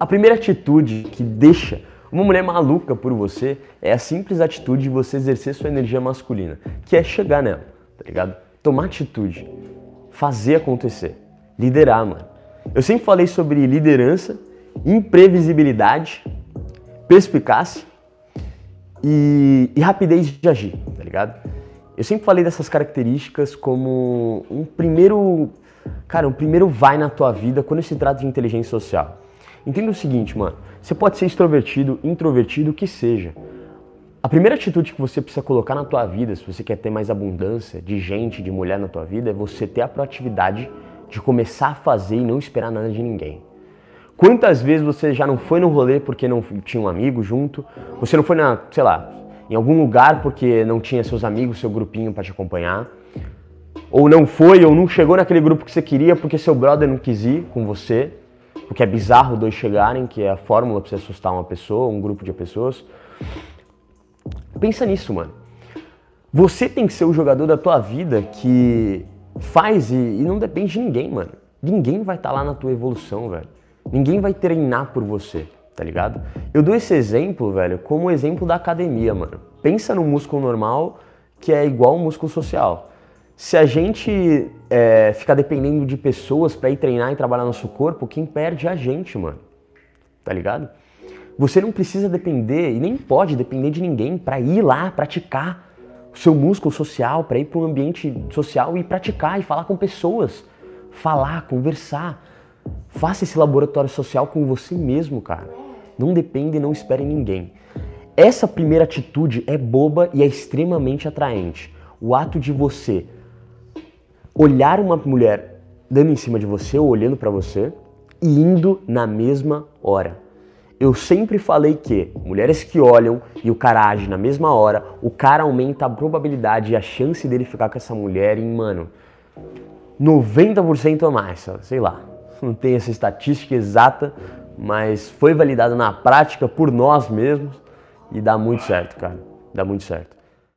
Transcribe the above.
A primeira atitude que deixa uma mulher maluca por você é a simples atitude de você exercer sua energia masculina, que é chegar nela, tá ligado? Tomar atitude, fazer acontecer, liderar, mano. Eu sempre falei sobre liderança, imprevisibilidade, perspicácia e, e rapidez de agir, tá ligado? Eu sempre falei dessas características como um primeiro, cara, um primeiro vai na tua vida quando se trata de inteligência social. Entenda o seguinte, mano. Você pode ser extrovertido, introvertido, o que seja. A primeira atitude que você precisa colocar na tua vida, se você quer ter mais abundância de gente, de mulher na tua vida, é você ter a proatividade de começar a fazer e não esperar nada de ninguém. Quantas vezes você já não foi no rolê porque não tinha um amigo junto? Você não foi na, sei lá, em algum lugar porque não tinha seus amigos, seu grupinho para te acompanhar? Ou não foi, ou não chegou naquele grupo que você queria porque seu brother não quis ir com você? Porque é bizarro dois chegarem, que é a fórmula para você assustar uma pessoa, um grupo de pessoas. Pensa nisso, mano. Você tem que ser o jogador da tua vida que faz e, e não depende de ninguém, mano. Ninguém vai estar tá lá na tua evolução, velho. Ninguém vai treinar por você, tá ligado? Eu dou esse exemplo, velho, como exemplo da academia, mano. Pensa no músculo normal que é igual ao músculo social. Se a gente é, ficar dependendo de pessoas para ir treinar e trabalhar nosso corpo, quem perde é a gente, mano. Tá ligado? Você não precisa depender e nem pode depender de ninguém para ir lá praticar o seu músculo social, para ir para um ambiente social e praticar e falar com pessoas, falar, conversar. Faça esse laboratório social com você mesmo, cara. Não depende e não espere ninguém. Essa primeira atitude é boba e é extremamente atraente. O ato de você olhar uma mulher dando em cima de você ou olhando para você e indo na mesma hora. Eu sempre falei que mulheres que olham e o cara age na mesma hora, o cara aumenta a probabilidade e a chance dele ficar com essa mulher em, mano, 90% ou mais, sei lá. Não tem essa estatística exata, mas foi validado na prática por nós mesmos e dá muito certo, cara. Dá muito certo.